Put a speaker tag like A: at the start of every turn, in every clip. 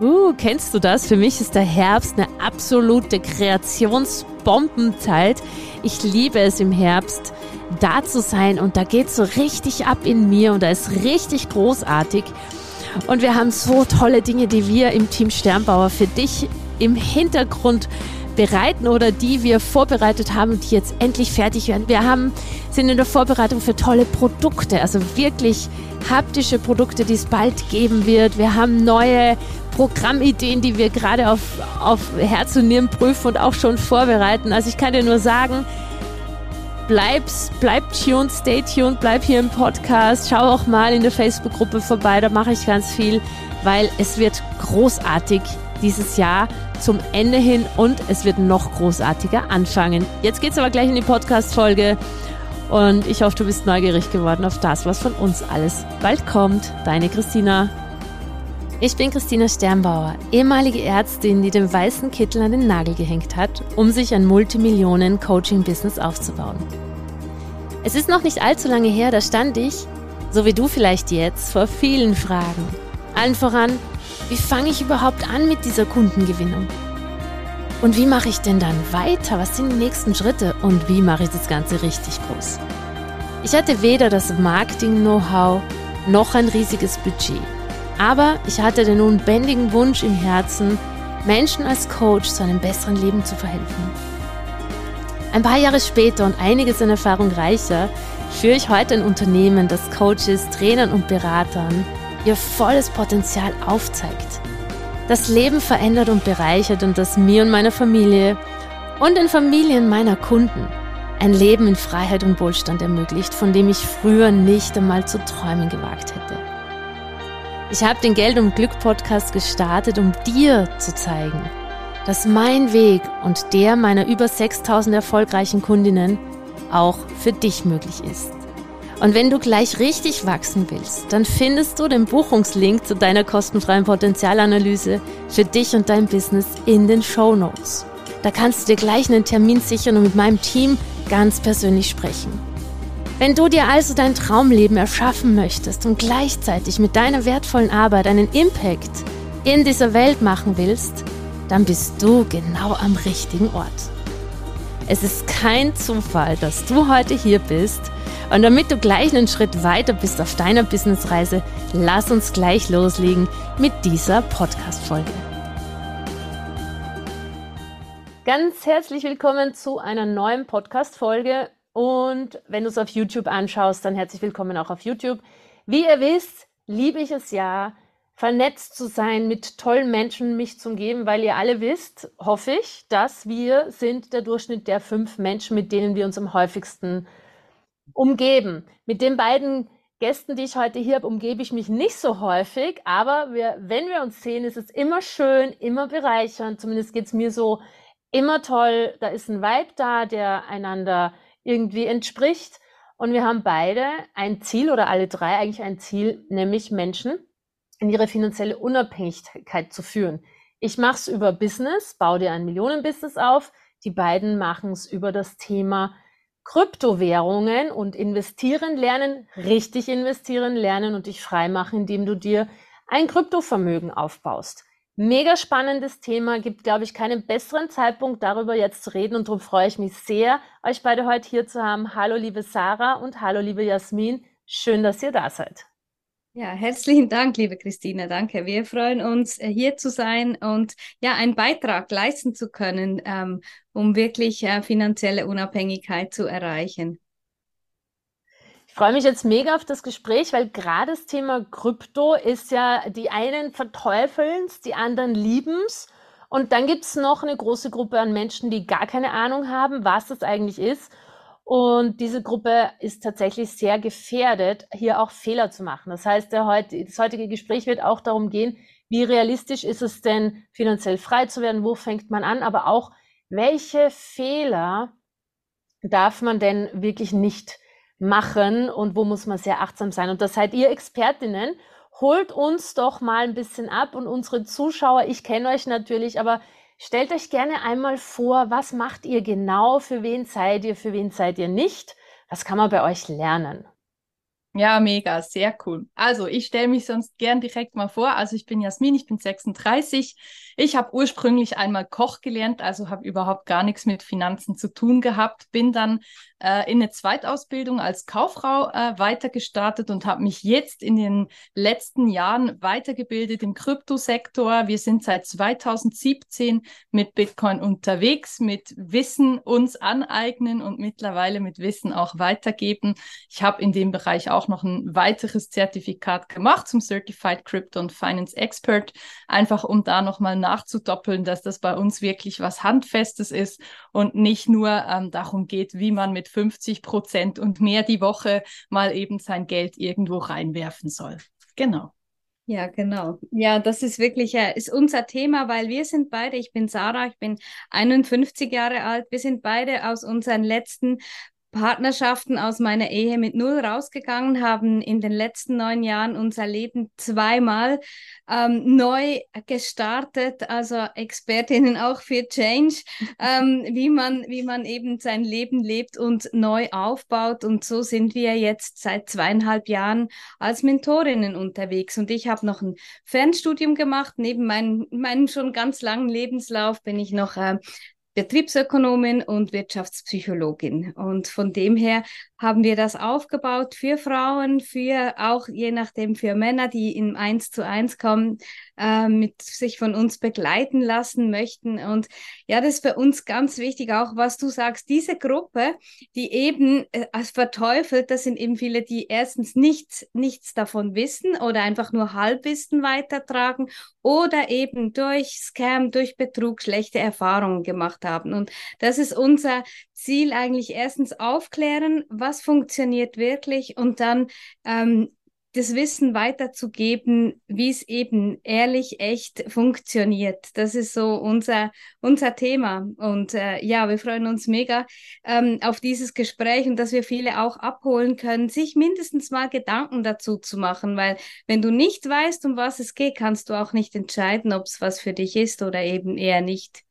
A: Uh, kennst du das? Für mich ist der Herbst eine absolute Kreationsbombenzeit. Ich liebe es im Herbst, da zu sein und da geht so richtig ab in mir und da ist richtig großartig. Und wir haben so tolle Dinge, die wir im Team Sternbauer für dich im Hintergrund bereiten oder die wir vorbereitet haben die jetzt endlich fertig werden. Wir haben, sind in der Vorbereitung für tolle Produkte, also wirklich haptische Produkte, die es bald geben wird. Wir haben neue Programmideen, die wir gerade auf, auf Herz und Nieren prüfen und auch schon vorbereiten. Also ich kann dir nur sagen, bleib, bleib tuned, stay tuned, bleib hier im Podcast, schau auch mal in der Facebook-Gruppe vorbei, da mache ich ganz viel, weil es wird großartig dieses Jahr zum Ende hin und es wird noch großartiger anfangen. Jetzt geht's aber gleich in die Podcast-Folge und ich hoffe, du bist neugierig geworden auf das, was von uns alles bald kommt. Deine Christina. Ich bin Christina Sternbauer, ehemalige Ärztin, die den weißen Kittel an den Nagel gehängt hat, um sich ein Multimillionen-Coaching-Business aufzubauen. Es ist noch nicht allzu lange her, da stand ich, so wie du vielleicht jetzt, vor vielen Fragen. Allen voran, wie fange ich überhaupt an mit dieser Kundengewinnung? Und wie mache ich denn dann weiter? Was sind die nächsten Schritte? Und wie mache ich das Ganze richtig groß? Ich hatte weder das Marketing-Know-how noch ein riesiges Budget. Aber ich hatte den unbändigen Wunsch im Herzen, Menschen als Coach zu einem besseren Leben zu verhelfen. Ein paar Jahre später und einiges an Erfahrung reicher, führe ich heute ein Unternehmen, das Coaches, Trainern und Beratern ihr volles Potenzial aufzeigt. Das Leben verändert und bereichert und das mir und meiner Familie und den Familien meiner Kunden ein Leben in Freiheit und Wohlstand ermöglicht, von dem ich früher nicht einmal zu träumen gewagt hätte. Ich habe den Geld und Glück Podcast gestartet, um dir zu zeigen, dass mein Weg und der meiner über 6000 erfolgreichen Kundinnen auch für dich möglich ist. Und wenn du gleich richtig wachsen willst, dann findest du den Buchungslink zu deiner kostenfreien Potenzialanalyse für dich und dein Business in den Show Notes. Da kannst du dir gleich einen Termin sichern und mit meinem Team ganz persönlich sprechen. Wenn du dir also dein Traumleben erschaffen möchtest und gleichzeitig mit deiner wertvollen Arbeit einen Impact in dieser Welt machen willst, dann bist du genau am richtigen Ort. Es ist kein Zufall, dass du heute hier bist und damit du gleich einen Schritt weiter bist auf deiner Businessreise, lass uns gleich loslegen mit dieser Podcast-Folge. Ganz herzlich willkommen zu einer neuen Podcast-Folge und wenn du es auf YouTube anschaust, dann herzlich willkommen auch auf YouTube. Wie ihr wisst, liebe ich es ja, vernetzt zu sein, mit tollen Menschen mich zu umgeben, weil ihr alle wisst, hoffe ich, dass wir sind der Durchschnitt der fünf Menschen, mit denen wir uns am häufigsten umgeben. Mit den beiden Gästen, die ich heute hier habe, umgebe ich mich nicht so häufig, aber wir, wenn wir uns sehen, ist es immer schön, immer bereichernd. Zumindest geht es mir so immer toll. Da ist ein Vibe da, der einander irgendwie entspricht. Und wir haben beide ein Ziel oder alle drei eigentlich ein Ziel, nämlich Menschen in ihre finanzielle Unabhängigkeit zu führen. Ich mache es über Business, baue dir ein Millionenbusiness auf. Die beiden machen es über das Thema Kryptowährungen und investieren lernen, richtig investieren lernen und dich frei machen, indem du dir ein Kryptovermögen aufbaust. Mega spannendes Thema, gibt, glaube ich, keinen besseren Zeitpunkt, darüber jetzt zu reden und darum freue ich mich sehr, euch beide heute hier zu haben. Hallo, liebe Sarah und hallo, liebe Jasmin. Schön, dass ihr da seid.
B: Ja, herzlichen Dank, liebe Christine. Danke. Wir freuen uns, äh, hier zu sein und ja, einen Beitrag leisten zu können, ähm, um wirklich äh, finanzielle Unabhängigkeit zu erreichen.
A: Ich freue mich jetzt mega auf das Gespräch, weil gerade das Thema Krypto ist ja, die einen verteufeln es, die anderen lieben es. Und dann gibt es noch eine große Gruppe an Menschen, die gar keine Ahnung haben, was das eigentlich ist. Und diese Gruppe ist tatsächlich sehr gefährdet, hier auch Fehler zu machen. Das heißt, heut, das heutige Gespräch wird auch darum gehen, wie realistisch ist es denn, finanziell frei zu werden? Wo fängt man an? Aber auch, welche Fehler darf man denn wirklich nicht machen und wo muss man sehr achtsam sein. Und da seid ihr Expertinnen. Holt uns doch mal ein bisschen ab und unsere Zuschauer, ich kenne euch natürlich, aber stellt euch gerne einmal vor, was macht ihr genau, für wen seid ihr, für wen seid ihr nicht, was kann man bei euch lernen?
C: Ja, mega, sehr cool. Also, ich stelle mich sonst gern direkt mal vor. Also, ich bin Jasmin, ich bin 36. Ich habe ursprünglich einmal Koch gelernt, also habe überhaupt gar nichts mit Finanzen zu tun gehabt. Bin dann äh, in eine Zweitausbildung als Kauffrau äh, weiter gestartet und habe mich jetzt in den letzten Jahren weitergebildet im Kryptosektor. Wir sind seit 2017 mit Bitcoin unterwegs, mit Wissen uns aneignen und mittlerweile mit Wissen auch weitergeben. Ich habe in dem Bereich auch auch noch ein weiteres Zertifikat gemacht zum Certified Crypto und Finance Expert, einfach um da nochmal nachzudoppeln, dass das bei uns wirklich was Handfestes ist und nicht nur ähm, darum geht, wie man mit 50 Prozent und mehr die Woche mal eben sein Geld irgendwo reinwerfen soll. Genau.
B: Ja, genau. Ja, das ist wirklich ist unser Thema, weil wir sind beide, ich bin Sarah, ich bin 51 Jahre alt, wir sind beide aus unseren letzten Partnerschaften aus meiner Ehe mit Null rausgegangen, haben in den letzten neun Jahren unser Leben zweimal ähm, neu gestartet, also Expertinnen auch für Change, ähm, wie, man, wie man eben sein Leben lebt und neu aufbaut. Und so sind wir jetzt seit zweieinhalb Jahren als Mentorinnen unterwegs. Und ich habe noch ein Fernstudium gemacht. Neben meinem, meinem schon ganz langen Lebenslauf bin ich noch äh, Betriebsökonomin und Wirtschaftspsychologin. Und von dem her haben wir das aufgebaut für Frauen, für auch je nachdem für Männer, die in eins zu eins kommen, äh, mit sich von uns begleiten lassen möchten. Und ja, das ist für uns ganz wichtig, auch was du sagst, diese Gruppe, die eben äh, als verteufelt, das sind eben viele, die erstens nichts, nichts davon wissen oder einfach nur Halbwissen weitertragen oder eben durch Scam, durch Betrug schlechte Erfahrungen gemacht haben. Und das ist unser Ziel eigentlich erstens aufklären, was funktioniert wirklich und dann ähm, das Wissen weiterzugeben, wie es eben ehrlich, echt funktioniert. Das ist so unser, unser Thema. Und äh, ja, wir freuen uns mega ähm, auf dieses Gespräch und dass wir viele auch abholen können, sich mindestens mal Gedanken dazu zu machen, weil wenn du nicht weißt, um was es geht, kannst du auch nicht entscheiden, ob es was für dich ist oder eben eher nicht.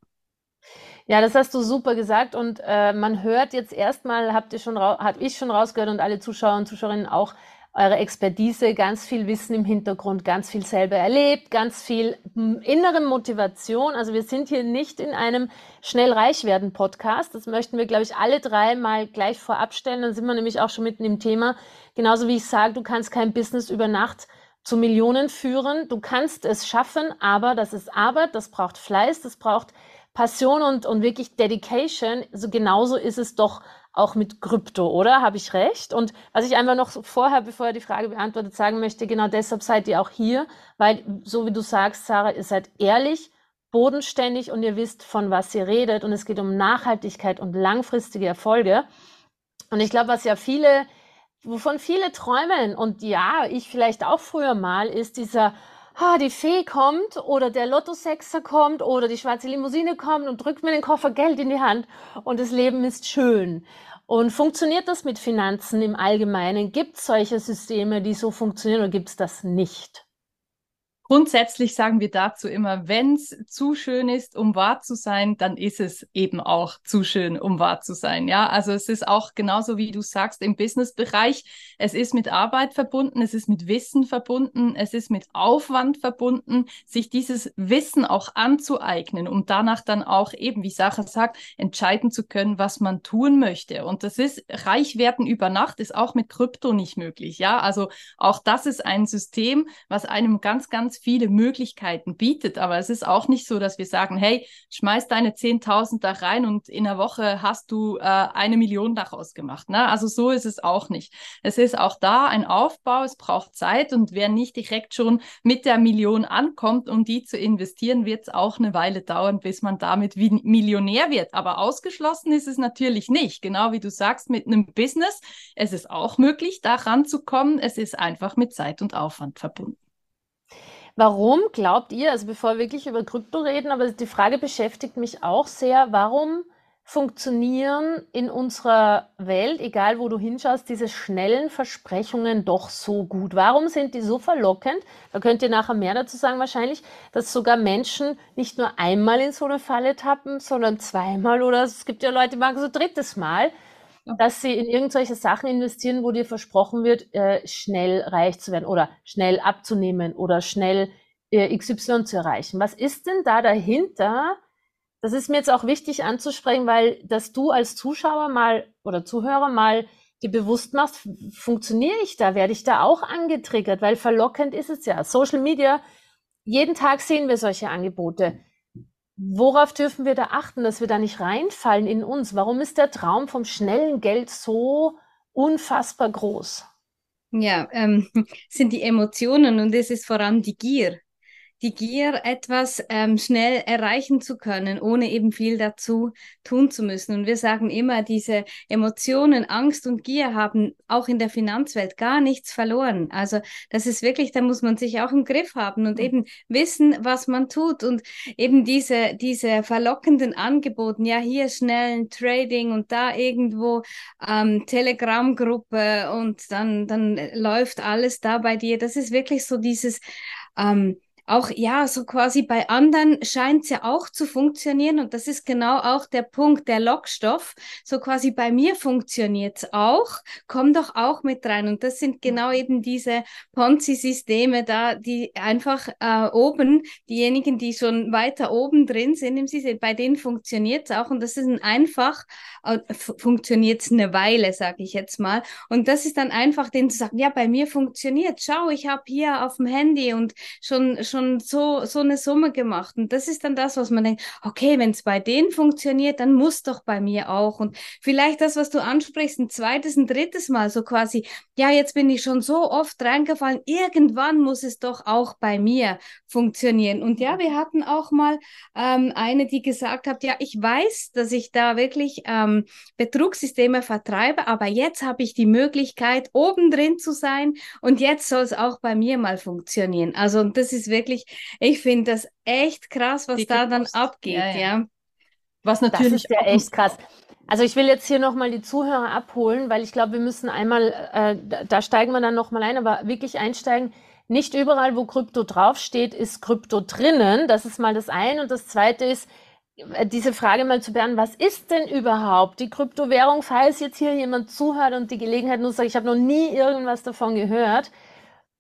A: Ja, das hast du super gesagt und äh, man hört jetzt erstmal, habt ihr schon, habe ich schon rausgehört und alle Zuschauer und Zuschauerinnen auch, eure Expertise, ganz viel Wissen im Hintergrund, ganz viel selber erlebt, ganz viel hm, innere Motivation. Also wir sind hier nicht in einem schnell reich werden Podcast. Das möchten wir, glaube ich, alle drei mal gleich vorab stellen. Dann sind wir nämlich auch schon mitten im Thema. Genauso wie ich sage, du kannst kein Business über Nacht zu Millionen führen. Du kannst es schaffen, aber das ist Arbeit, das braucht Fleiß, das braucht Passion und, und wirklich Dedication. So genauso ist es doch auch mit Krypto, oder? Habe ich recht? Und was ich einfach noch vorher, bevor ihr die Frage beantwortet, sagen möchte, genau deshalb seid ihr auch hier, weil, so wie du sagst, Sarah, ihr seid ehrlich, bodenständig und ihr wisst, von was ihr redet. Und es geht um Nachhaltigkeit und langfristige Erfolge. Und ich glaube, was ja viele, wovon viele träumen, und ja, ich vielleicht auch früher mal, ist dieser, ah, die Fee kommt oder der Lottosexer kommt oder die schwarze Limousine kommt und drückt mir den Koffer Geld in die Hand und das Leben ist schön. Und funktioniert das mit Finanzen im Allgemeinen? Gibt es solche Systeme, die so funktionieren oder gibt es das nicht?
C: Grundsätzlich sagen wir dazu immer, wenn es zu schön ist, um wahr zu sein, dann ist es eben auch zu schön, um wahr zu sein. Ja, also es ist auch genauso wie du sagst im Businessbereich. Es ist mit Arbeit verbunden, es ist mit Wissen verbunden, es ist mit Aufwand verbunden, sich dieses Wissen auch anzueignen, um danach dann auch eben, wie Sache sagt, entscheiden zu können, was man tun möchte. Und das ist reich werden über Nacht ist auch mit Krypto nicht möglich. Ja, also auch das ist ein System, was einem ganz, ganz viele Möglichkeiten bietet. Aber es ist auch nicht so, dass wir sagen, hey, schmeiß deine 10.000 da rein und in einer Woche hast du äh, eine Million daraus gemacht. Ne? Also so ist es auch nicht. Es ist auch da ein Aufbau, es braucht Zeit und wer nicht direkt schon mit der Million ankommt, um die zu investieren, wird es auch eine Weile dauern, bis man damit wie Millionär wird. Aber ausgeschlossen ist es natürlich nicht. Genau wie du sagst, mit einem Business. Es ist auch möglich, da ranzukommen. Es ist einfach mit Zeit und Aufwand verbunden.
A: Warum glaubt ihr, also bevor wir wirklich über Krypto reden, aber die Frage beschäftigt mich auch sehr, warum funktionieren in unserer Welt, egal wo du hinschaust, diese schnellen Versprechungen doch so gut? Warum sind die so verlockend? Da könnt ihr nachher mehr dazu sagen wahrscheinlich, dass sogar Menschen nicht nur einmal in so eine Falle tappen, sondern zweimal oder es gibt ja Leute, die machen so drittes Mal. Dass sie in irgendwelche Sachen investieren, wo dir versprochen wird, äh, schnell reich zu werden oder schnell abzunehmen oder schnell äh, XY zu erreichen. Was ist denn da dahinter? Das ist mir jetzt auch wichtig anzusprechen, weil dass du als Zuschauer mal oder Zuhörer mal dir bewusst machst, funktioniere ich da, werde ich da auch angetriggert, weil verlockend ist es ja. Social Media, jeden Tag sehen wir solche Angebote. Worauf dürfen wir da achten, dass wir da nicht reinfallen in uns? Warum ist der Traum vom schnellen Geld so unfassbar groß?
B: Ja, ähm, sind die Emotionen und es ist vor allem die Gier die Gier, etwas ähm, schnell erreichen zu können, ohne eben viel dazu tun zu müssen. Und wir sagen immer, diese Emotionen, Angst und Gier haben auch in der Finanzwelt gar nichts verloren. Also das ist wirklich, da muss man sich auch im Griff haben und eben wissen, was man tut. Und eben diese, diese verlockenden Angeboten, ja, hier schnell ein Trading und da irgendwo ähm, Telegram-Gruppe und dann, dann läuft alles da bei dir. Das ist wirklich so dieses, ähm, auch ja, so quasi bei anderen scheint es ja auch zu funktionieren und das ist genau auch der Punkt, der Lockstoff. So quasi bei mir funktioniert es auch, komm doch auch mit rein. Und das sind genau eben diese Ponzi-Systeme da, die einfach äh, oben, diejenigen, die schon weiter oben drin sind im System, bei denen funktioniert es auch und das ist ein einfach, äh, funktioniert es eine Weile, sage ich jetzt mal. Und das ist dann einfach denen zu sagen, ja, bei mir funktioniert, schau, ich habe hier auf dem Handy und schon schon so, so eine Summe gemacht. Und das ist dann das, was man denkt, okay, wenn es bei denen funktioniert, dann muss doch bei mir auch. Und vielleicht das, was du ansprichst, ein zweites, ein drittes Mal, so quasi, ja, jetzt bin ich schon so oft reingefallen, irgendwann muss es doch auch bei mir funktionieren. Und ja, wir hatten auch mal ähm, eine, die gesagt hat, ja, ich weiß, dass ich da wirklich ähm, Betrugssysteme vertreibe, aber jetzt habe ich die Möglichkeit, oben drin zu sein und jetzt soll es auch bei mir mal funktionieren. Also das ist wirklich wirklich, ich finde das echt krass, was da dann abgeht, ja, ja. ja.
A: Was natürlich das ist ja echt krass. Also ich will jetzt hier nochmal die Zuhörer abholen, weil ich glaube, wir müssen einmal, äh, da steigen wir dann nochmal ein, aber wirklich einsteigen. Nicht überall, wo Krypto draufsteht, ist Krypto drinnen. Das ist mal das eine. Und das zweite ist, äh, diese Frage mal zu beantworten, was ist denn überhaupt die Kryptowährung, falls jetzt hier jemand zuhört und die Gelegenheit nutzt, ich habe noch nie irgendwas davon gehört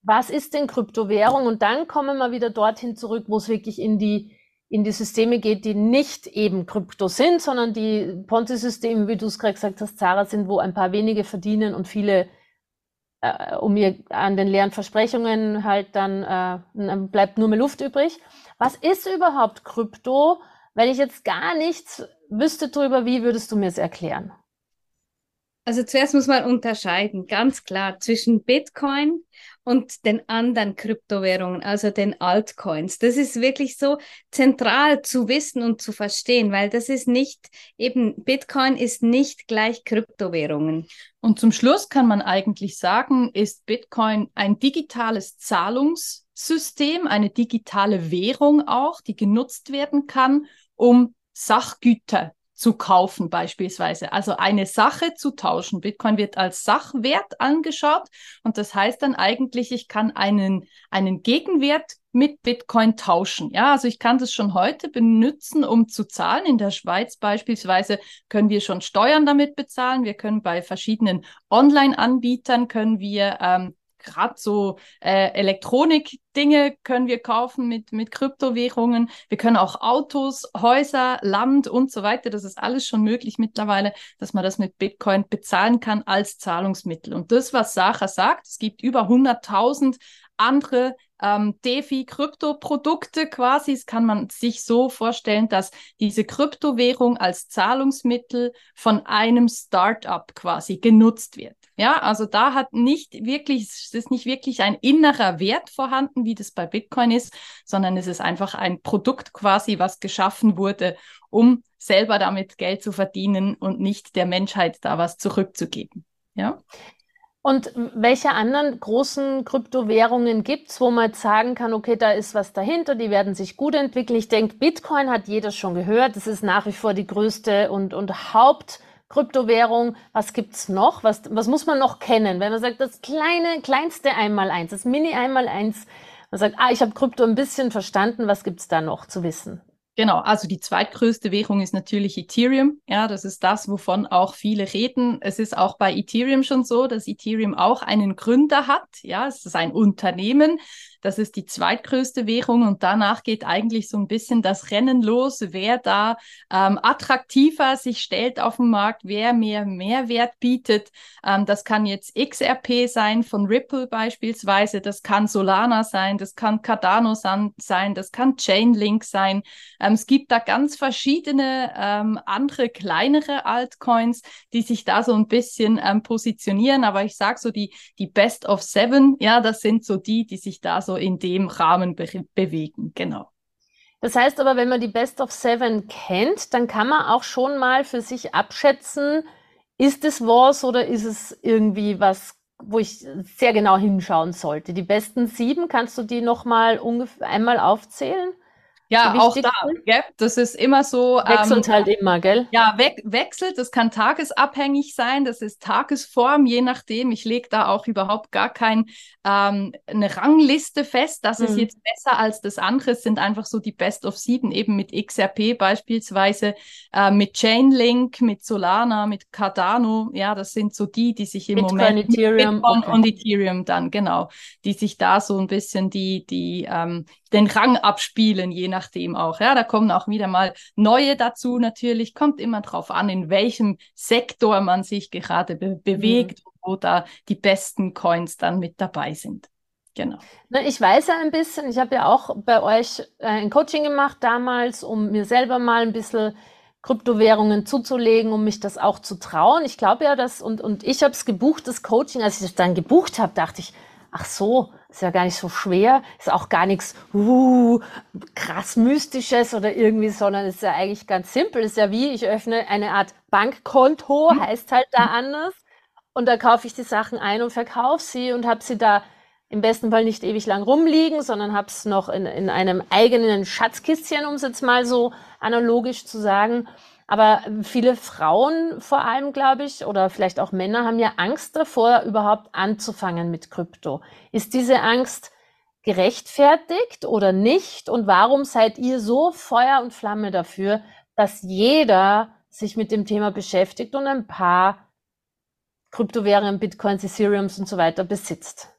A: was ist denn Kryptowährung? Und dann kommen wir wieder dorthin zurück, wo es wirklich in die, in die Systeme geht, die nicht eben Krypto sind, sondern die Ponzi-Systeme, wie du es gerade gesagt hast, Zara, sind, wo ein paar wenige verdienen und viele äh, um ihr an den leeren Versprechungen halt dann äh, bleibt nur mehr Luft übrig. Was ist überhaupt Krypto? Wenn ich jetzt gar nichts wüsste drüber, wie würdest du mir es erklären?
B: Also zuerst muss man unterscheiden, ganz klar, zwischen Bitcoin und den anderen Kryptowährungen, also den Altcoins. Das ist wirklich so zentral zu wissen und zu verstehen, weil das ist nicht, eben Bitcoin ist nicht gleich Kryptowährungen.
C: Und zum Schluss kann man eigentlich sagen, ist Bitcoin ein digitales Zahlungssystem, eine digitale Währung auch, die genutzt werden kann, um Sachgüter zu kaufen beispielsweise. Also eine Sache zu tauschen. Bitcoin wird als Sachwert angeschaut und das heißt dann eigentlich, ich kann einen, einen Gegenwert mit Bitcoin tauschen. Ja, also ich kann das schon heute benutzen, um zu zahlen. In der Schweiz beispielsweise können wir schon Steuern damit bezahlen. Wir können bei verschiedenen Online-Anbietern können wir ähm, gerade so äh, Elektronik-Dinge können wir kaufen mit, mit Kryptowährungen. Wir können auch Autos, Häuser, Land und so weiter. Das ist alles schon möglich mittlerweile, dass man das mit Bitcoin bezahlen kann als Zahlungsmittel. Und das, was Sacha sagt, es gibt über 100.000 andere ähm, DeFi-Krypto-Produkte quasi. Es kann man sich so vorstellen, dass diese Kryptowährung als Zahlungsmittel von einem Startup quasi genutzt wird. Ja, also da hat nicht wirklich, es ist nicht wirklich ein innerer Wert vorhanden, wie das bei Bitcoin ist, sondern es ist einfach ein Produkt quasi, was geschaffen wurde, um selber damit Geld zu verdienen und nicht der Menschheit da was zurückzugeben. Ja.
A: Und welche anderen großen Kryptowährungen gibt's, wo man jetzt sagen kann, okay, da ist was dahinter, die werden sich gut entwickeln. Ich denke, Bitcoin hat jeder schon gehört. Das ist nach wie vor die größte und, und Hauptkryptowährung. Was gibt's noch? Was, was muss man noch kennen? Wenn man sagt, das kleine, kleinste Einmaleins, das Mini Einmaleins, man sagt, ah, ich habe Krypto ein bisschen verstanden, was gibt's da noch zu wissen?
C: Genau, also die zweitgrößte Währung ist natürlich Ethereum. Ja, das ist das, wovon auch viele reden. Es ist auch bei Ethereum schon so, dass Ethereum auch einen Gründer hat. Ja, es ist ein Unternehmen. Das ist die zweitgrößte Währung und danach geht eigentlich so ein bisschen das Rennen los, wer da ähm, attraktiver sich stellt auf dem Markt, wer mehr Mehrwert bietet. Ähm, das kann jetzt XRP sein von Ripple beispielsweise, das kann Solana sein, das kann Cardano sein, das kann Chainlink sein. Ähm, es gibt da ganz verschiedene ähm, andere kleinere Altcoins, die sich da so ein bisschen ähm, positionieren. Aber ich sage so die, die Best of Seven, ja, das sind so die, die sich da so in dem Rahmen be bewegen. Genau.
A: Das heißt aber, wenn man die Best of Seven kennt, dann kann man auch schon mal für sich abschätzen, ist es was oder ist es irgendwie was, wo ich sehr genau hinschauen sollte? Die besten sieben, kannst du die nochmal einmal aufzählen?
C: Ja, auch da. Gell? Das ist immer so.
A: Wechselt ähm, halt immer, gell?
C: Ja, we wechselt. Das kann tagesabhängig sein. Das ist Tagesform, je nachdem. Ich lege da auch überhaupt gar keine ähm, eine Rangliste fest. Das mhm. ist jetzt besser als das andere. Es sind einfach so die Best of Sieben, eben mit XRP beispielsweise, äh, mit Chainlink, mit Solana, mit Cardano. Ja, das sind so die, die sich im Bitcoin, Moment.
A: Ethereum,
C: Bitcoin okay. und Ethereum dann, genau. Die sich da so ein bisschen die, die, ähm, den Rang abspielen, je nachdem auch. Ja, da kommen auch wieder mal neue dazu natürlich. Kommt immer drauf an, in welchem Sektor man sich gerade be bewegt, mhm. wo da die besten Coins dann mit dabei sind. Genau.
A: Na, ich weiß ja ein bisschen, ich habe ja auch bei euch äh, ein Coaching gemacht damals, um mir selber mal ein bisschen Kryptowährungen zuzulegen, um mich das auch zu trauen. Ich glaube ja, dass, und, und ich habe es gebucht, das Coaching, als ich das dann gebucht habe, dachte ich, ach so, ist ja gar nicht so schwer, ist auch gar nichts uh, krass Mystisches oder irgendwie, sondern ist ja eigentlich ganz simpel. Ist ja wie, ich öffne eine Art Bankkonto, mhm. heißt halt da anders. Und da kaufe ich die Sachen ein und verkaufe sie und habe sie da im besten Fall nicht ewig lang rumliegen, sondern habe es noch in, in einem eigenen Schatzkistchen, um es jetzt mal so analogisch zu sagen. Aber viele Frauen vor allem, glaube ich, oder vielleicht auch Männer haben ja Angst davor, überhaupt anzufangen mit Krypto. Ist diese Angst gerechtfertigt oder nicht? Und warum seid ihr so Feuer und Flamme dafür, dass jeder sich mit dem Thema beschäftigt und ein paar Kryptowährungen, Bitcoins, Ethereums und so weiter besitzt?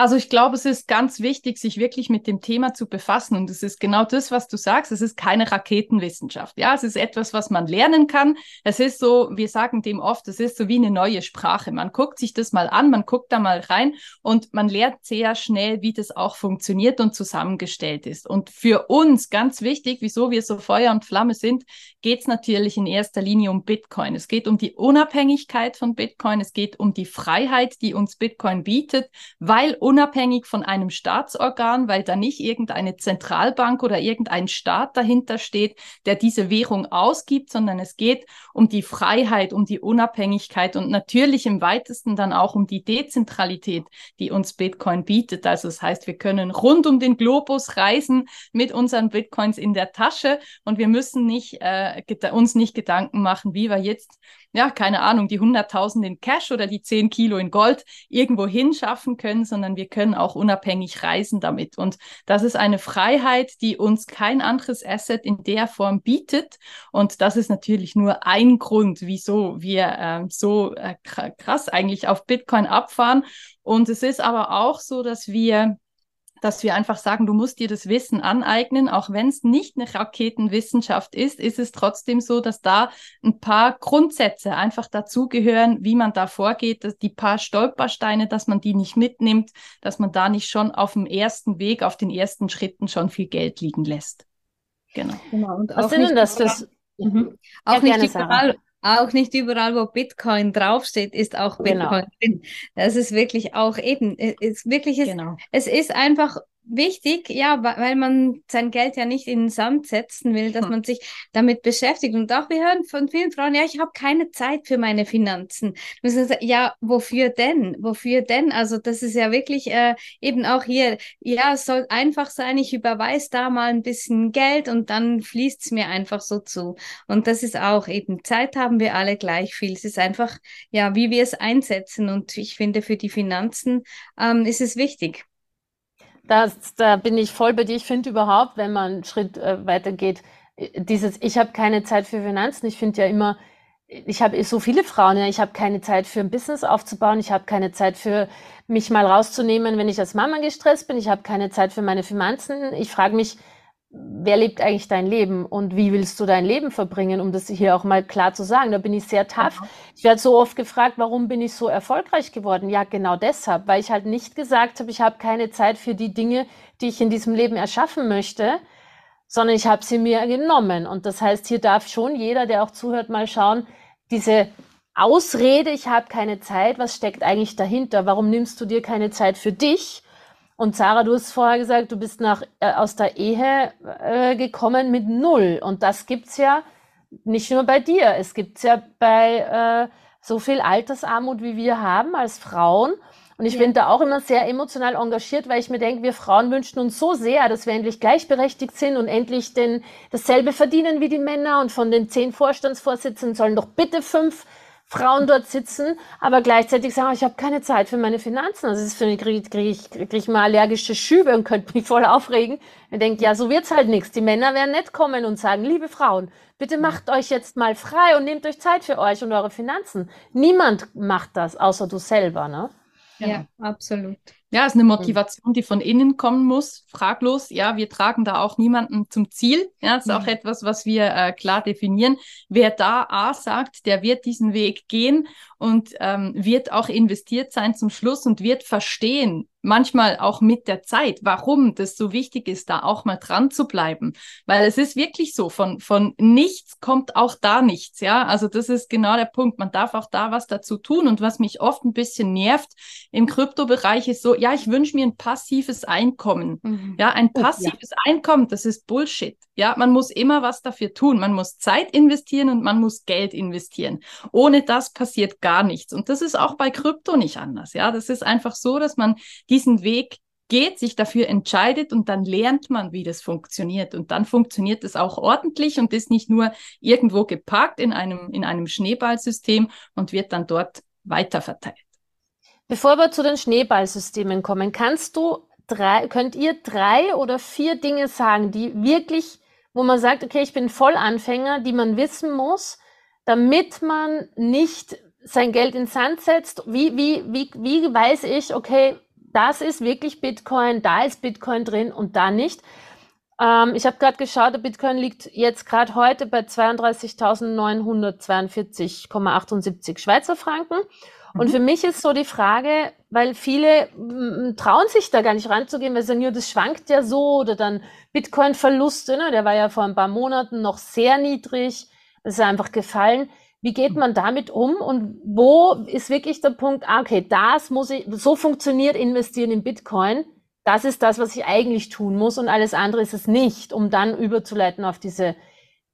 C: Also ich glaube, es ist ganz wichtig, sich wirklich mit dem Thema zu befassen. Und es ist genau das, was du sagst. Es ist keine Raketenwissenschaft. Ja, es ist etwas, was man lernen kann. Es ist so, wir sagen dem oft, es ist so wie eine neue Sprache. Man guckt sich das mal an, man guckt da mal rein und man lernt sehr schnell, wie das auch funktioniert und zusammengestellt ist. Und für uns ganz wichtig, wieso wir so Feuer und Flamme sind, geht es natürlich in erster Linie um Bitcoin. Es geht um die Unabhängigkeit von Bitcoin. Es geht um die Freiheit, die uns Bitcoin bietet, weil unabhängig von einem Staatsorgan, weil da nicht irgendeine Zentralbank oder irgendein Staat dahinter steht, der diese Währung ausgibt, sondern es geht um die Freiheit, um die Unabhängigkeit und natürlich im weitesten dann auch um die Dezentralität, die uns Bitcoin bietet. Also das heißt, wir können rund um den Globus reisen mit unseren Bitcoins in der Tasche und wir müssen nicht, äh, uns nicht Gedanken machen, wie wir jetzt ja, keine Ahnung, die 100.000 in Cash oder die 10 Kilo in Gold irgendwo hinschaffen können, sondern wir können auch unabhängig reisen damit. Und das ist eine Freiheit, die uns kein anderes Asset in der Form bietet. Und das ist natürlich nur ein Grund, wieso wir äh, so äh, krass eigentlich auf Bitcoin abfahren. Und es ist aber auch so, dass wir dass wir einfach sagen, du musst dir das Wissen aneignen, auch wenn es nicht eine Raketenwissenschaft ist, ist es trotzdem so, dass da ein paar Grundsätze einfach dazugehören, wie man da vorgeht, dass die paar Stolpersteine, dass man die nicht mitnimmt, dass man da nicht schon auf dem ersten Weg, auf den ersten Schritten schon viel Geld liegen lässt.
B: Genau. genau. Und Was sind denn das? mhm. Auch ja, nicht überall, auch nicht überall, wo Bitcoin draufsteht, ist auch genau. Bitcoin genau. drin. Das ist wirklich auch eben, es, wirklich ist, genau. es ist einfach wichtig, ja, weil man sein Geld ja nicht in den Sand setzen will, dass hm. man sich damit beschäftigt. Und auch wir hören von vielen Frauen, ja, ich habe keine Zeit für meine Finanzen. Ja, wofür denn? Wofür denn? Also das ist ja wirklich äh, eben auch hier, ja, es soll einfach sein, ich überweise da mal ein bisschen Geld und dann fließt es mir einfach so zu. Und das ist auch eben, Zeit haben wir alle gleich viel. Es ist einfach, ja, wie wir es einsetzen. Und ich finde, für die Finanzen ähm, ist es wichtig.
A: Das, da bin ich voll bei dir. Ich finde überhaupt, wenn man einen Schritt äh, weiter geht, äh, dieses, ich habe keine Zeit für Finanzen. Ich finde ja immer, ich habe so viele Frauen, ja, ich habe keine Zeit für ein Business aufzubauen, ich habe keine Zeit für mich mal rauszunehmen, wenn ich als Mama gestresst bin, ich habe keine Zeit für meine Finanzen. Ich frage mich, wer lebt eigentlich dein Leben und wie willst du dein Leben verbringen, um das hier auch mal klar zu sagen. Da bin ich sehr tough. Ich werde so oft gefragt, warum bin ich so erfolgreich geworden? Ja, genau deshalb, weil ich halt nicht gesagt habe, ich habe keine Zeit für die Dinge, die ich in diesem Leben erschaffen möchte, sondern ich habe sie mir genommen. Und das heißt, hier darf schon jeder, der auch zuhört, mal schauen, diese Ausrede, ich habe keine Zeit, was steckt eigentlich dahinter? Warum nimmst du dir keine Zeit für dich? Und Sarah, du hast vorher gesagt, du bist nach, äh, aus der Ehe äh, gekommen mit null. Und das gibt's ja nicht nur bei dir. Es gibt's ja bei äh, so viel Altersarmut, wie wir haben als Frauen. Und ich ja. bin da auch immer sehr emotional engagiert, weil ich mir denke, wir Frauen wünschen uns so sehr, dass wir endlich gleichberechtigt sind und endlich den, dasselbe verdienen wie die Männer. Und von den zehn Vorstandsvorsitzenden sollen doch bitte fünf Frauen dort sitzen, aber gleichzeitig sagen, ich habe keine Zeit für meine Finanzen. Also das ist für mich, kriege krieg ich, krieg ich mal allergische Schübe und könnte mich voll aufregen. Ich denke, ja, so wird's halt nichts. Die Männer werden nicht kommen und sagen, liebe Frauen, bitte macht euch jetzt mal frei und nehmt euch Zeit für euch und eure Finanzen. Niemand macht das, außer du selber, ne?
B: Ja, absolut.
C: Ja, ist eine Motivation, die von innen kommen muss, fraglos. Ja, wir tragen da auch niemanden zum Ziel. Ja, das ist auch mhm. etwas, was wir äh, klar definieren. Wer da A sagt, der wird diesen Weg gehen und ähm, wird auch investiert sein zum Schluss und wird verstehen, manchmal auch mit der Zeit, warum das so wichtig ist, da auch mal dran zu bleiben. Weil es ist wirklich so, von, von nichts kommt auch da nichts, ja. Also das ist genau der Punkt. Man darf auch da was dazu tun. Und was mich oft ein bisschen nervt im Kryptobereich ist so, ja, ich wünsche mir ein passives Einkommen. Mhm. Ja, ein passives oh, ja. Einkommen, das ist Bullshit. Ja, man muss immer was dafür tun. Man muss Zeit investieren und man muss Geld investieren. Ohne das passiert gar nichts. Und das ist auch bei Krypto nicht anders. Ja, das ist einfach so, dass man diesen Weg geht, sich dafür entscheidet und dann lernt man, wie das funktioniert. Und dann funktioniert es auch ordentlich und ist nicht nur irgendwo geparkt in einem, in einem Schneeballsystem und wird dann dort weiterverteilt.
A: Bevor wir zu den Schneeballsystemen kommen, kannst du drei, könnt ihr drei oder vier Dinge sagen, die wirklich wo man sagt, okay, ich bin Vollanfänger, die man wissen muss, damit man nicht sein Geld ins Sand setzt. Wie, wie, wie, wie weiß ich, okay, das ist wirklich Bitcoin, da ist Bitcoin drin und da nicht. Ähm, ich habe gerade geschaut, der Bitcoin liegt jetzt gerade heute bei 32.942,78 Schweizer Franken. Und mhm. für mich ist so die Frage, weil viele m, trauen sich da gar nicht ranzugehen, weil sie sagen, ja, das schwankt ja so oder dann Bitcoin-Verluste, ne? der war ja vor ein paar Monaten noch sehr niedrig, das ist einfach gefallen. Wie geht man damit um und wo ist wirklich der Punkt, ah, okay, das muss ich, so funktioniert investieren in Bitcoin, das ist das, was ich eigentlich tun muss und alles andere ist es nicht, um dann überzuleiten auf diese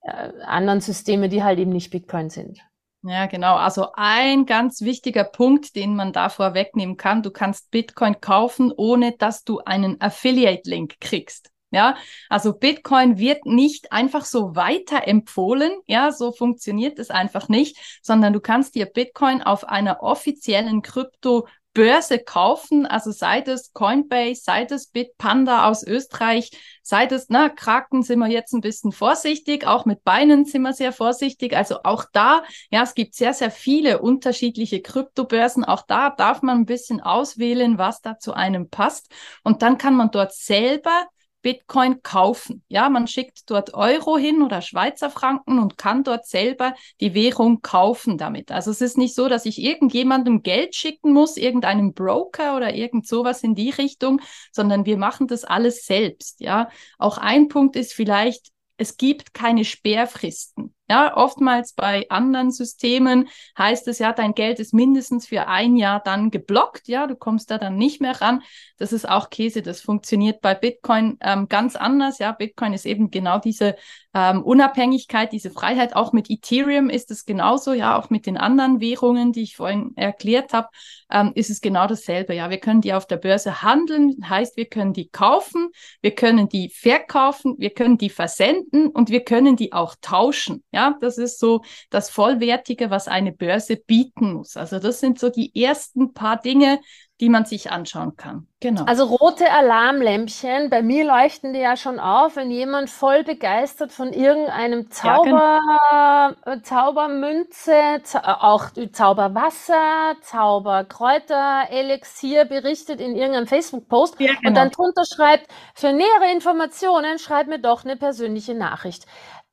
A: äh, anderen Systeme, die halt eben nicht Bitcoin sind.
C: Ja, genau. Also ein ganz wichtiger Punkt, den man da vorwegnehmen kann, du kannst Bitcoin kaufen, ohne dass du einen Affiliate-Link kriegst. Ja, also Bitcoin wird nicht einfach so weiterempfohlen. Ja, so funktioniert es einfach nicht, sondern du kannst dir Bitcoin auf einer offiziellen Krypto Börse kaufen, also sei das Coinbase, sei das Bitpanda aus Österreich, sei das, na, Kraken sind wir jetzt ein bisschen vorsichtig, auch mit Beinen sind wir sehr vorsichtig, also auch da, ja, es gibt sehr, sehr viele unterschiedliche Kryptobörsen, auch da darf man ein bisschen auswählen, was da zu einem passt. Und dann kann man dort selber Bitcoin kaufen. Ja, man schickt dort Euro hin oder Schweizer Franken und kann dort selber die Währung kaufen damit. Also es ist nicht so, dass ich irgendjemandem Geld schicken muss, irgendeinem Broker oder irgend sowas in die Richtung, sondern wir machen das alles selbst. Ja, auch ein Punkt ist vielleicht, es gibt keine Sperrfristen. Ja, oftmals bei anderen Systemen heißt es ja, dein Geld ist mindestens für ein Jahr dann geblockt. Ja, du kommst da dann nicht mehr ran. Das ist auch Käse. Das funktioniert bei Bitcoin ähm, ganz anders. Ja, Bitcoin ist eben genau diese ähm, Unabhängigkeit, diese Freiheit. Auch mit Ethereum ist es genauso. Ja, auch mit den anderen Währungen, die ich vorhin erklärt habe, ähm, ist es genau dasselbe. Ja, wir können die auf der Börse handeln. Heißt, wir können die kaufen, wir können die verkaufen, wir können die versenden und wir können die auch tauschen. Ja, das ist so das Vollwertige, was eine Börse bieten muss. Also das sind so die ersten paar Dinge, die man sich anschauen kann. Genau.
A: Also rote Alarmlämpchen, bei mir leuchten die ja schon auf, wenn jemand voll begeistert von irgendeinem Zauber, ja, genau. Äh, Zaubermünze, Zau äh, auch Zauberwasser, Zauberkräuter, Elixier berichtet in irgendeinem Facebook-Post ja, genau. und dann drunter schreibt, für nähere Informationen schreib mir doch eine persönliche Nachricht.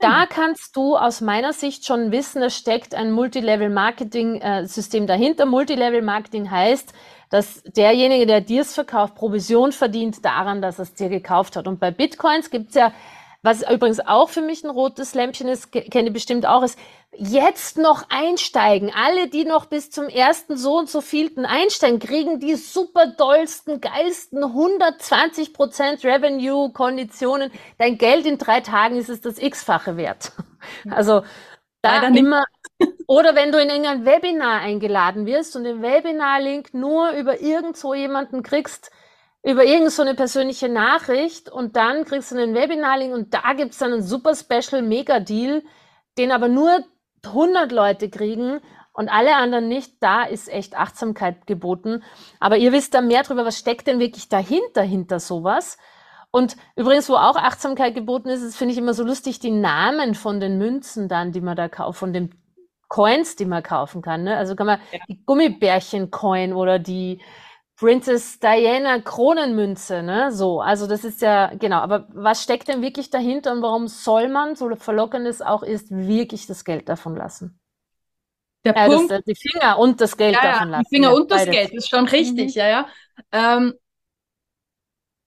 A: Da hm. kannst du aus meiner Sicht schon wissen, es steckt ein Multilevel-Marketing-System äh, dahinter. Multilevel-Marketing heißt, dass derjenige, der dir es verkauft, Provision verdient daran, dass er es dir gekauft hat. Und bei Bitcoins gibt es ja, was übrigens auch für mich ein rotes Lämpchen ist, kenne bestimmt auch, ist jetzt noch einsteigen. Alle, die noch bis zum ersten so und so vielten einsteigen, kriegen die super dollsten, geilsten 120 Prozent Revenue-Konditionen. Dein Geld in drei Tagen ist es das x-fache wert. Also da Leider immer, oder wenn du in irgendein Webinar eingeladen wirst und den Webinar-Link nur über irgend so jemanden kriegst, über irgend so eine persönliche Nachricht und dann kriegst du einen Webinar-Link und da gibt es dann einen super Special Mega-Deal, den aber nur 100 Leute kriegen und alle anderen nicht, da ist echt Achtsamkeit geboten. Aber ihr wisst da mehr drüber, was steckt denn wirklich dahinter, hinter sowas? Und übrigens, wo auch Achtsamkeit geboten ist, ist, finde ich immer so lustig, die Namen von den Münzen dann, die man da kauft, von den Coins, die man kaufen kann. Ne? Also kann man ja. die Gummibärchen-Coin oder die Princess Diana Kronenmünze, ne? So, also das ist ja, genau, aber was steckt denn wirklich dahinter und warum soll man, so verlockend es auch ist, wirklich das Geld davon lassen?
C: Der äh, Punkt.
A: Das, die Finger und das Geld
C: ja,
A: davon lassen.
C: Die Finger ja, und das beides. Geld, ist schon richtig, mhm. ja, ja. Ähm,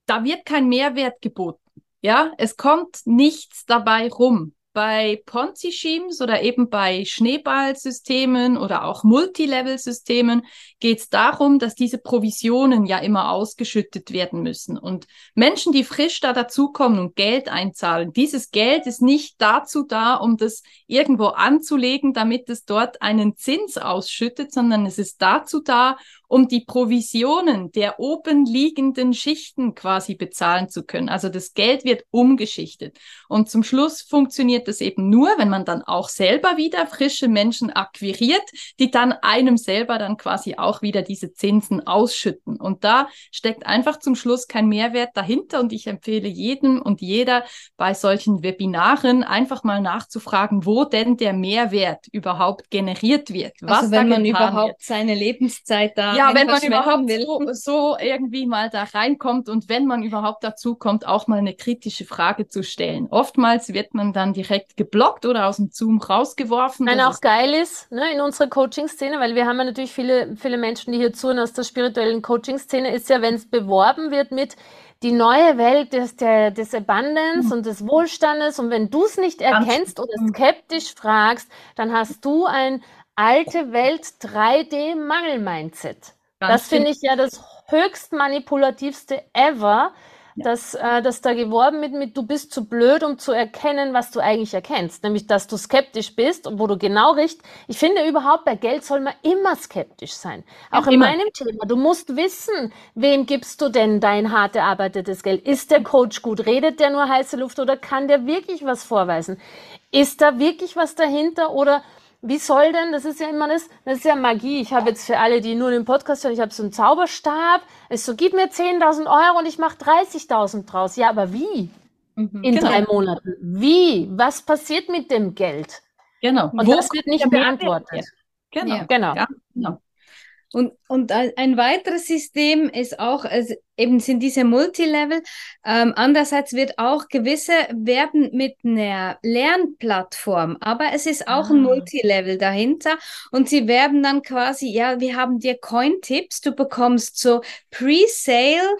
C: da wird kein Mehrwert geboten. Ja, es kommt nichts dabei rum. Bei Ponzi-Schemes oder eben bei Schneeballsystemen oder auch Multilevel-Systemen geht es darum, dass diese Provisionen ja immer ausgeschüttet werden müssen. Und Menschen, die frisch da dazukommen und Geld einzahlen, dieses Geld ist nicht dazu da, um das irgendwo anzulegen, damit es dort einen Zins ausschüttet, sondern es ist dazu da, um die Provisionen der oben liegenden Schichten quasi bezahlen zu können. Also das Geld wird umgeschichtet. Und zum Schluss funktioniert das eben nur, wenn man dann auch selber wieder frische Menschen akquiriert, die dann einem selber dann quasi auch wieder diese Zinsen ausschütten. Und da steckt einfach zum Schluss kein Mehrwert dahinter. Und ich empfehle jedem und jeder bei solchen Webinaren einfach mal nachzufragen, wo denn der Mehrwert überhaupt generiert wird.
B: Was also wenn man überhaupt wird. seine Lebenszeit da
C: ja, wenn man überhaupt so, so, irgendwie mal da reinkommt und wenn man überhaupt dazu kommt, auch mal eine kritische Frage zu stellen. Oftmals wird man dann direkt geblockt oder aus dem Zoom rausgeworfen.
A: Nein, auch geil ist, ne, in unserer Coaching-Szene, weil wir haben ja natürlich viele, viele Menschen, die hier zuhören aus der spirituellen Coaching-Szene, ist ja, wenn es beworben wird mit die neue Welt des, der, des Abundance mhm. und des Wohlstandes. Und wenn du es nicht erkennst oder skeptisch fragst, dann hast du ein alte Welt 3D-Mangel-Mindset. Das finde ich ja das höchst manipulativste ever, ja. dass, äh, dass da geworben wird mit, du bist zu blöd, um zu erkennen, was du eigentlich erkennst. Nämlich, dass du skeptisch bist und wo du genau richtig. Ich finde überhaupt, bei Geld soll man immer skeptisch sein. Auch ja, in immer. meinem Thema. Du musst wissen, wem gibst du denn dein hart erarbeitetes Geld? Ist der Coach gut? Redet der nur heiße Luft oder kann der wirklich was vorweisen? Ist da wirklich was dahinter oder wie soll denn, das ist ja immer das, das ist ja Magie. Ich habe jetzt für alle, die nur den Podcast hören, ich habe so einen Zauberstab. Ich so, gib mir 10.000 Euro und ich mache 30.000 draus. Ja, aber wie? Mhm, In genau. drei Monaten. Wie? Was passiert mit dem Geld?
C: Genau.
A: Und Wo das wird nicht beantwortet.
C: Genau. Ja. genau. Ja, genau.
B: Und, und ein weiteres System ist auch, also eben sind diese Multilevel. Ähm, andererseits wird auch gewisse werben mit einer Lernplattform, aber es ist auch ah. ein Multilevel dahinter und sie werben dann quasi, ja, wir haben dir Coin-Tipps, du bekommst so Pre-Sale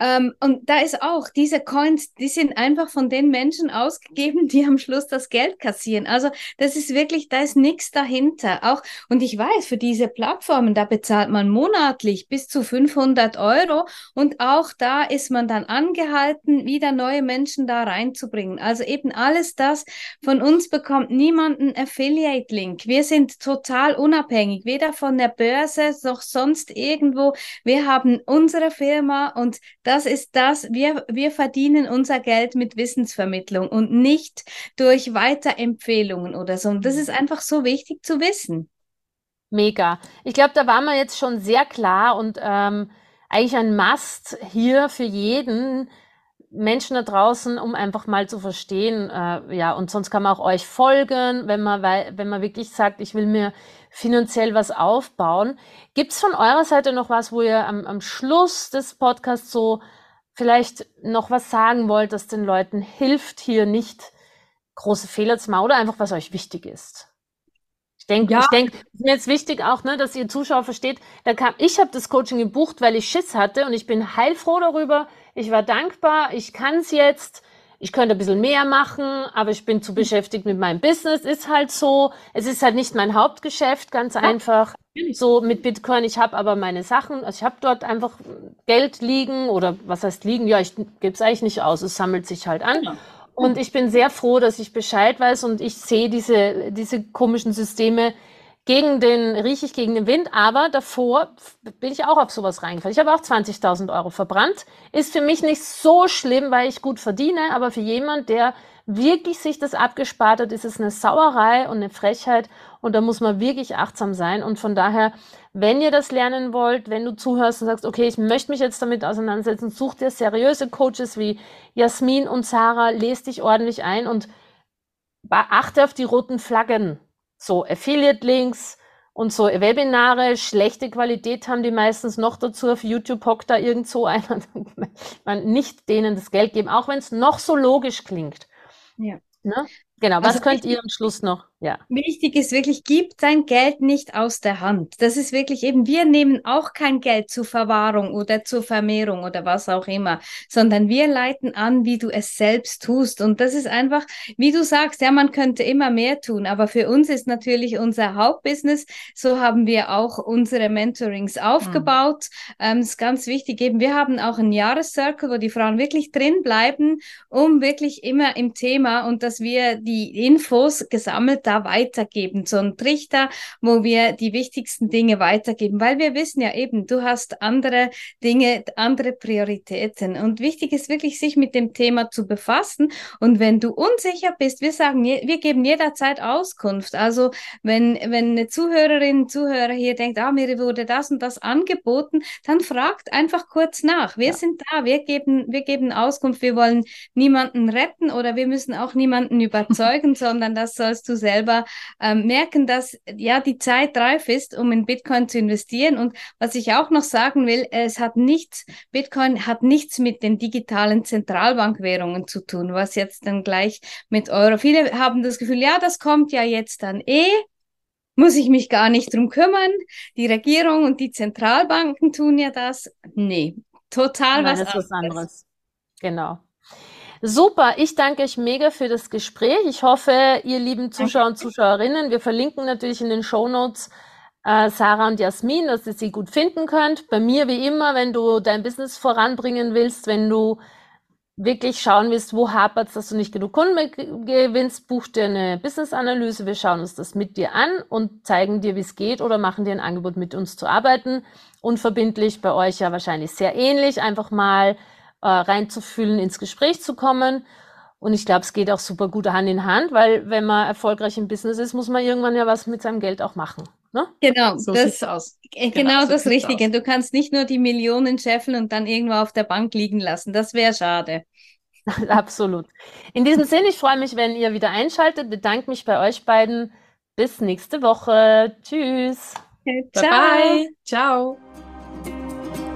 B: ähm, und da ist auch, diese Coins, die sind einfach von den Menschen ausgegeben, die am Schluss das Geld kassieren. Also das ist wirklich, da ist nichts dahinter. Auch, und ich weiß, für diese Plattformen, da bezahlt man monatlich bis zu 500 Euro und auch da ist man dann angehalten, wieder neue Menschen da reinzubringen. Also eben alles das, von uns bekommt niemand einen Affiliate-Link. Wir sind total unabhängig, weder von der Börse noch sonst irgendwo. Wir haben unsere Firma und das ist das, wir, wir verdienen unser Geld mit Wissensvermittlung und nicht durch Weiterempfehlungen oder so. Und das ist einfach so wichtig zu wissen.
A: Mega. Ich glaube, da waren wir jetzt schon sehr klar und ähm, eigentlich ein Must hier für jeden Menschen da draußen, um einfach mal zu verstehen, äh, ja, und sonst kann man auch euch folgen, wenn man, wenn man wirklich sagt, ich will mir finanziell was aufbauen. Gibt es von eurer Seite noch was, wo ihr am, am Schluss des Podcasts so vielleicht noch was sagen wollt, das den Leuten hilft, hier nicht große Fehler zu machen oder einfach was euch wichtig ist? denke, ja. ich denke, ist mir jetzt wichtig auch, ne, dass ihr Zuschauer versteht, da kam, ich habe das Coaching gebucht, weil ich Schiss hatte und ich bin heilfroh darüber. Ich war dankbar, ich kann es jetzt. Ich könnte ein bisschen mehr machen, aber ich bin zu beschäftigt mit meinem Business. Ist halt so. Es ist halt nicht mein Hauptgeschäft, ganz ja. einfach. So mit Bitcoin. Ich habe aber meine Sachen. Also ich habe dort einfach Geld liegen oder was heißt liegen? Ja, ich gebe es eigentlich nicht aus. Es sammelt sich halt an. Genau. Und ich bin sehr froh, dass ich Bescheid weiß und ich sehe diese, diese komischen Systeme gegen den, rieche ich gegen den Wind, aber davor bin ich auch auf sowas reingefallen. Ich habe auch 20.000 Euro verbrannt. Ist für mich nicht so schlimm, weil ich gut verdiene, aber für jemand, der wirklich sich das abgespart hat, ist es eine Sauerei und eine Frechheit und da muss man wirklich achtsam sein und von daher wenn ihr das lernen wollt, wenn du zuhörst und sagst, okay, ich möchte mich jetzt damit auseinandersetzen, such dir seriöse Coaches wie Jasmin und Sarah, lest dich ordentlich ein und achte auf die roten Flaggen. So Affiliate-Links und so Webinare, schlechte Qualität haben die meistens noch dazu. Auf YouTube hockt da irgend so einer, man nicht denen das Geld geben, auch wenn es noch so logisch klingt. Ja. Ne? Genau, was also könnt ihr am Schluss noch? Ja.
B: Wichtig ist wirklich, gib dein Geld nicht aus der Hand. Das ist wirklich eben, wir nehmen auch kein Geld zur Verwahrung oder zur Vermehrung oder was auch immer, sondern wir leiten an, wie du es selbst tust. Und das ist einfach, wie du sagst, ja, man könnte immer mehr tun, aber für uns ist natürlich unser Hauptbusiness, so haben wir auch unsere Mentorings mhm. aufgebaut. Mhm. Ähm, ist ganz wichtig eben, wir haben auch einen Jahrescircle, wo die Frauen wirklich drin bleiben, um wirklich immer im Thema und dass wir die Infos gesammelt da weitergeben, so ein Trichter, wo wir die wichtigsten Dinge weitergeben, weil wir wissen ja eben, du hast andere Dinge, andere Prioritäten. Und wichtig ist wirklich, sich mit dem Thema zu befassen. Und wenn du unsicher bist, wir sagen, wir geben jederzeit Auskunft, also wenn, wenn eine Zuhörerin, Zuhörer hier denkt, ah, mir wurde das und das angeboten, dann fragt einfach kurz nach. Wir ja. sind da, wir geben, wir geben Auskunft, wir wollen niemanden retten oder wir müssen auch niemanden überzeugen überzeugen, sondern das sollst du selber ähm, merken, dass ja die Zeit reif ist, um in Bitcoin zu investieren. Und was ich auch noch sagen will, es hat nichts, Bitcoin hat nichts mit den digitalen Zentralbankwährungen zu tun, was jetzt dann gleich mit Euro. Viele haben das Gefühl, ja, das kommt ja jetzt dann eh muss ich mich gar nicht drum kümmern. Die Regierung und die Zentralbanken tun ja das. Nee, total Nein, was,
A: was anderes. Genau. Super, ich danke euch mega für das Gespräch. Ich hoffe, ihr lieben Zuschauer und Zuschauerinnen, wir verlinken natürlich in den Show Notes äh, Sarah und Jasmin, dass ihr sie gut finden könnt. Bei mir wie immer, wenn du dein Business voranbringen willst, wenn du wirklich schauen willst, wo hapert es, dass du nicht genug Kunden gewinnst, buch dir eine Business-Analyse. Wir schauen uns das mit dir an und zeigen dir, wie es geht oder machen dir ein Angebot, mit uns zu arbeiten. Unverbindlich, bei euch ja wahrscheinlich sehr ähnlich. Einfach mal äh, reinzufühlen, ins Gespräch zu kommen. Und ich glaube, es geht auch super gut Hand in Hand, weil wenn man erfolgreich im Business ist, muss man irgendwann ja was mit seinem Geld auch machen. Ne?
B: Genau, so das, aus. Genau, genau so das Richtige. Aus. Du kannst nicht nur die Millionen scheffeln und dann irgendwo auf der Bank liegen lassen. Das wäre schade.
A: Absolut. In diesem Sinne, ich freue mich, wenn ihr wieder einschaltet. Bedanke mich bei euch beiden. Bis nächste Woche. Tschüss.
C: Okay, ciao. Bye, bye. Ciao.